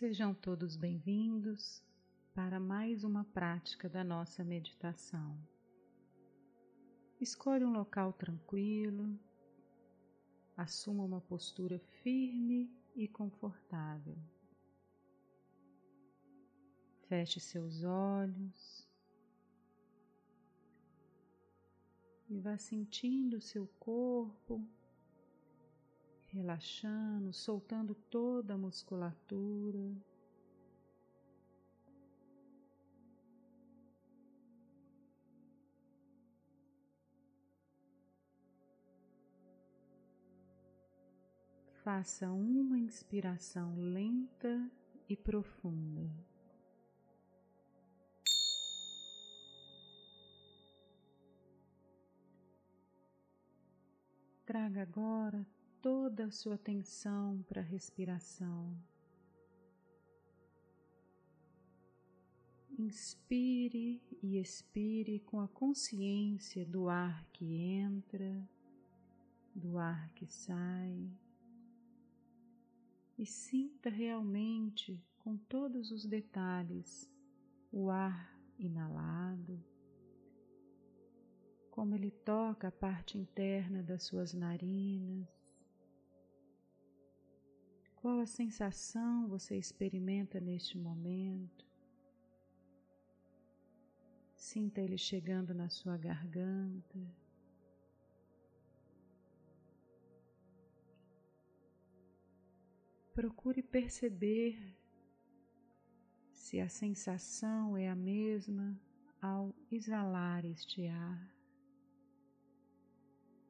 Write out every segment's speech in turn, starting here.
Sejam todos bem-vindos para mais uma prática da nossa meditação. Escolha um local tranquilo, assuma uma postura firme e confortável. Feche seus olhos e vá sentindo seu corpo relaxando, soltando toda a musculatura. Faça uma inspiração lenta e profunda. Traga agora toda a sua atenção para a respiração. Inspire e expire com a consciência do ar que entra, do ar que sai, e sinta realmente com todos os detalhes o ar inalado, como ele toca a parte interna das suas narinas, qual a sensação você experimenta neste momento? Sinta ele chegando na sua garganta. Procure perceber se a sensação é a mesma ao exalar este ar.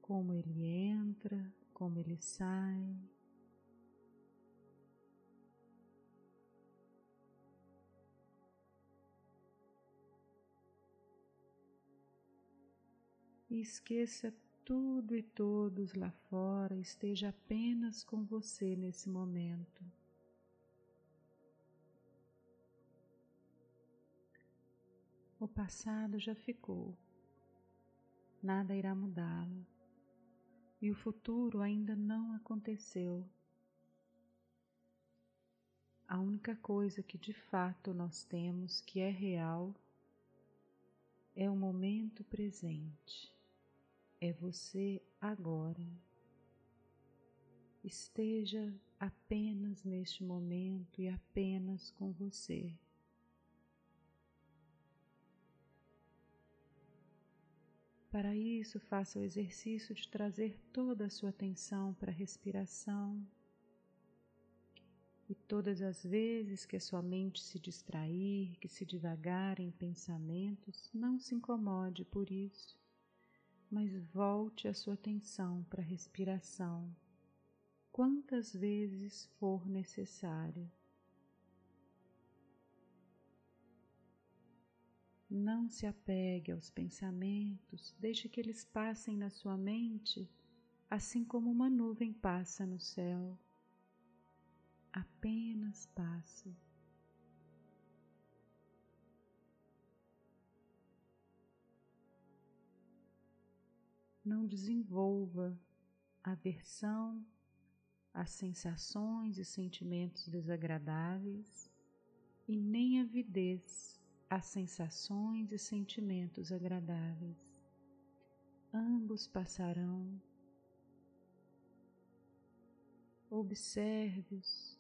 Como ele entra, como ele sai. E esqueça tudo e todos lá fora, esteja apenas com você nesse momento. O passado já ficou, nada irá mudá-lo, e o futuro ainda não aconteceu. A única coisa que de fato nós temos que é real é o momento presente é você agora. Esteja apenas neste momento e apenas com você. Para isso, faça o exercício de trazer toda a sua atenção para a respiração. E todas as vezes que a sua mente se distrair, que se divagar em pensamentos, não se incomode por isso mas volte a sua atenção para a respiração quantas vezes for necessário. Não se apegue aos pensamentos, deixe que eles passem na sua mente, assim como uma nuvem passa no céu. Apenas passe. Não desenvolva aversão às sensações e sentimentos desagradáveis e nem avidez às sensações e sentimentos agradáveis. Ambos passarão. Observe-os.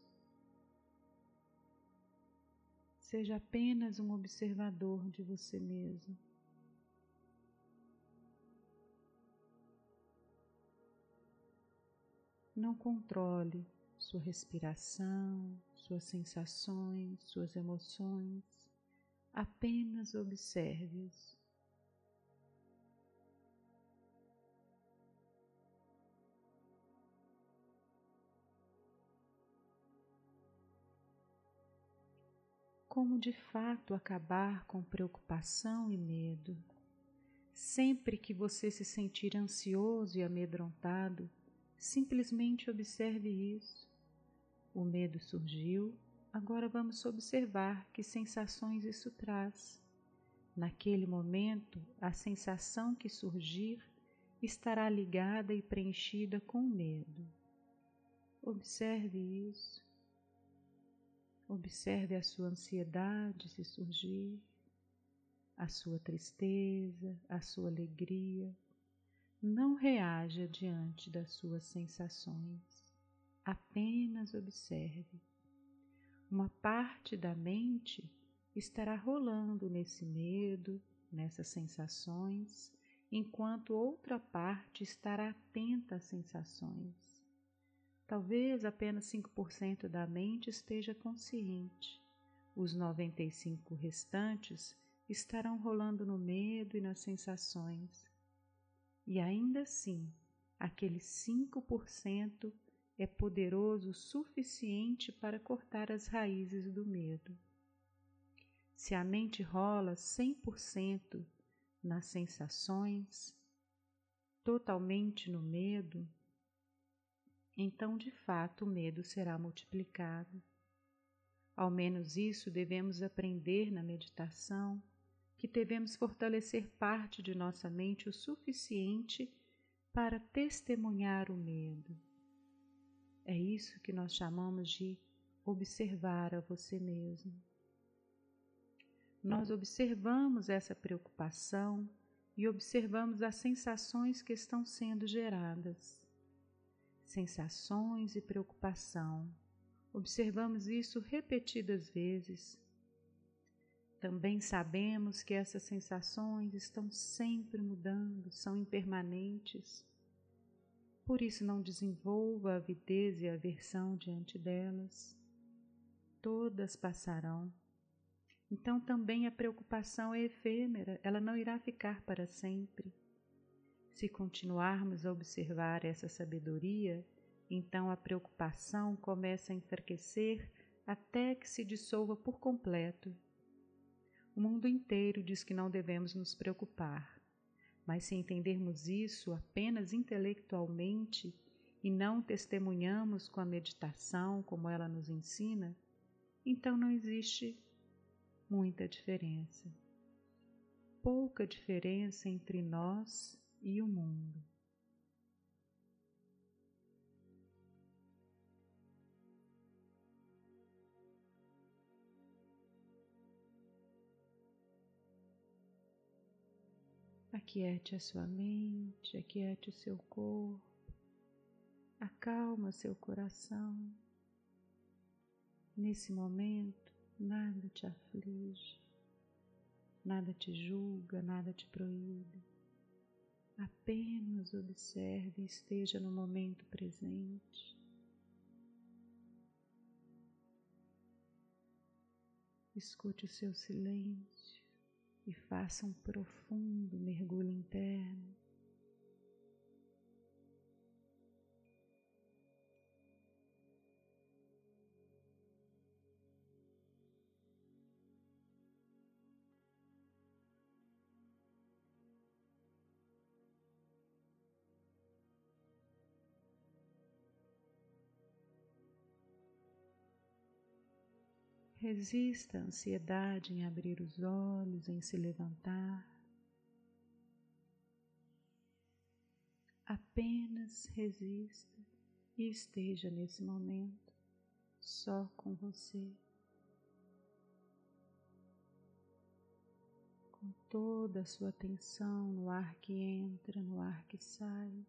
Seja apenas um observador de você mesmo. Não controle sua respiração, suas sensações, suas emoções, apenas observe-os. Como de fato acabar com preocupação e medo? Sempre que você se sentir ansioso e amedrontado, Simplesmente observe isso. O medo surgiu, agora vamos observar que sensações isso traz. Naquele momento, a sensação que surgir estará ligada e preenchida com medo. Observe isso. Observe a sua ansiedade se surgir, a sua tristeza, a sua alegria. Não reaja diante das suas sensações, apenas observe. Uma parte da mente estará rolando nesse medo, nessas sensações, enquanto outra parte estará atenta às sensações. Talvez apenas 5% da mente esteja consciente. Os 95 restantes estarão rolando no medo e nas sensações. E ainda assim, aquele 5% é poderoso o suficiente para cortar as raízes do medo. Se a mente rola 100% nas sensações, totalmente no medo, então de fato o medo será multiplicado. Ao menos isso devemos aprender na meditação, que devemos fortalecer parte de nossa mente o suficiente para testemunhar o medo. É isso que nós chamamos de observar a você mesmo. Nós observamos essa preocupação e observamos as sensações que estão sendo geradas sensações e preocupação. Observamos isso repetidas vezes. Também sabemos que essas sensações estão sempre mudando, são impermanentes. Por isso, não desenvolva avidez e aversão diante delas. Todas passarão. Então, também a preocupação é efêmera, ela não irá ficar para sempre. Se continuarmos a observar essa sabedoria, então a preocupação começa a enfraquecer até que se dissolva por completo. O mundo inteiro diz que não devemos nos preocupar, mas se entendermos isso apenas intelectualmente e não testemunhamos com a meditação como ela nos ensina, então não existe muita diferença. Pouca diferença entre nós e o mundo. Aquiete a sua mente, aquiete o seu corpo, acalma seu coração. Nesse momento, nada te aflige, nada te julga, nada te proíbe. Apenas observe e esteja no momento presente. Escute o seu silêncio e faça um profundo mergulho interno. Resista à ansiedade em abrir os olhos, em se levantar. Apenas resista e esteja nesse momento só com você. Com toda a sua atenção no ar que entra, no ar que sai.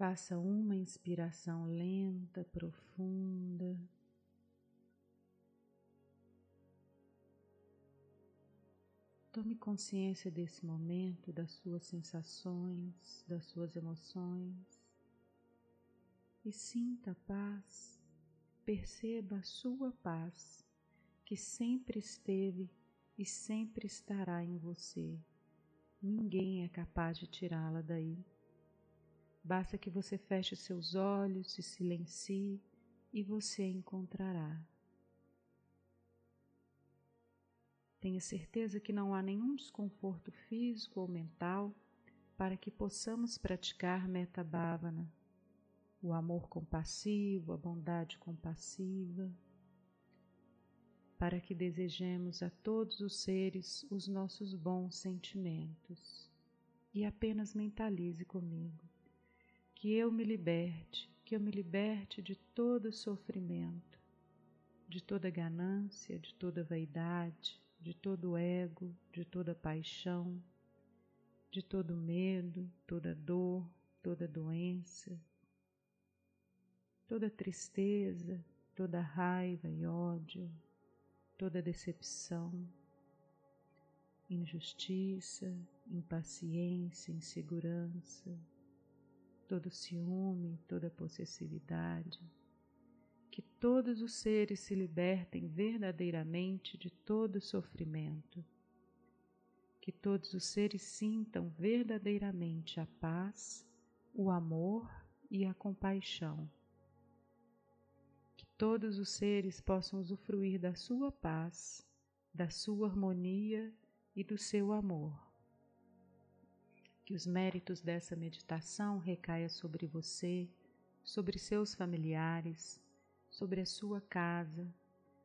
Faça uma inspiração lenta, profunda. Tome consciência desse momento, das suas sensações, das suas emoções e sinta a paz. Perceba a sua paz que sempre esteve e sempre estará em você. Ninguém é capaz de tirá-la daí. Basta que você feche seus olhos, se silencie e você encontrará. Tenha certeza que não há nenhum desconforto físico ou mental para que possamos praticar metabhavana, o amor compassivo, a bondade compassiva, para que desejemos a todos os seres os nossos bons sentimentos. E apenas mentalize comigo que eu me liberte, que eu me liberte de todo sofrimento, de toda ganância, de toda vaidade, de todo ego, de toda paixão, de todo medo, toda dor, toda doença, toda tristeza, toda raiva e ódio, toda decepção, injustiça, impaciência, insegurança, todo ciúme, toda possessividade, que todos os seres se libertem verdadeiramente de todo sofrimento, que todos os seres sintam verdadeiramente a paz, o amor e a compaixão, que todos os seres possam usufruir da sua paz, da sua harmonia e do seu amor que os méritos dessa meditação recaia sobre você, sobre seus familiares, sobre a sua casa,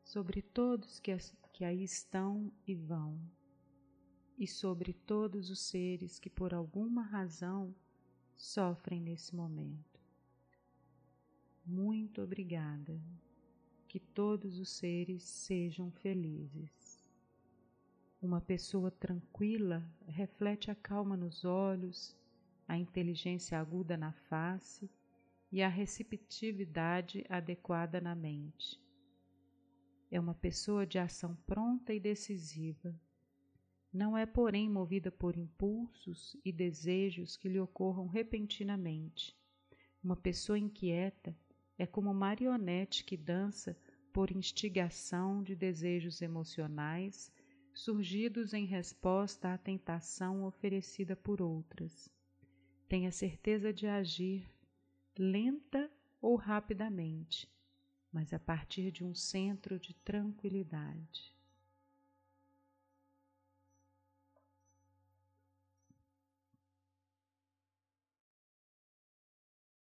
sobre todos que, que aí estão e vão, e sobre todos os seres que por alguma razão sofrem nesse momento. Muito obrigada. Que todos os seres sejam felizes. Uma pessoa tranquila reflete a calma nos olhos, a inteligência aguda na face e a receptividade adequada na mente. É uma pessoa de ação pronta e decisiva. Não é, porém, movida por impulsos e desejos que lhe ocorram repentinamente. Uma pessoa inquieta é como marionete que dança por instigação de desejos emocionais surgidos em resposta à tentação oferecida por outras. Tenha certeza de agir lenta ou rapidamente, mas a partir de um centro de tranquilidade.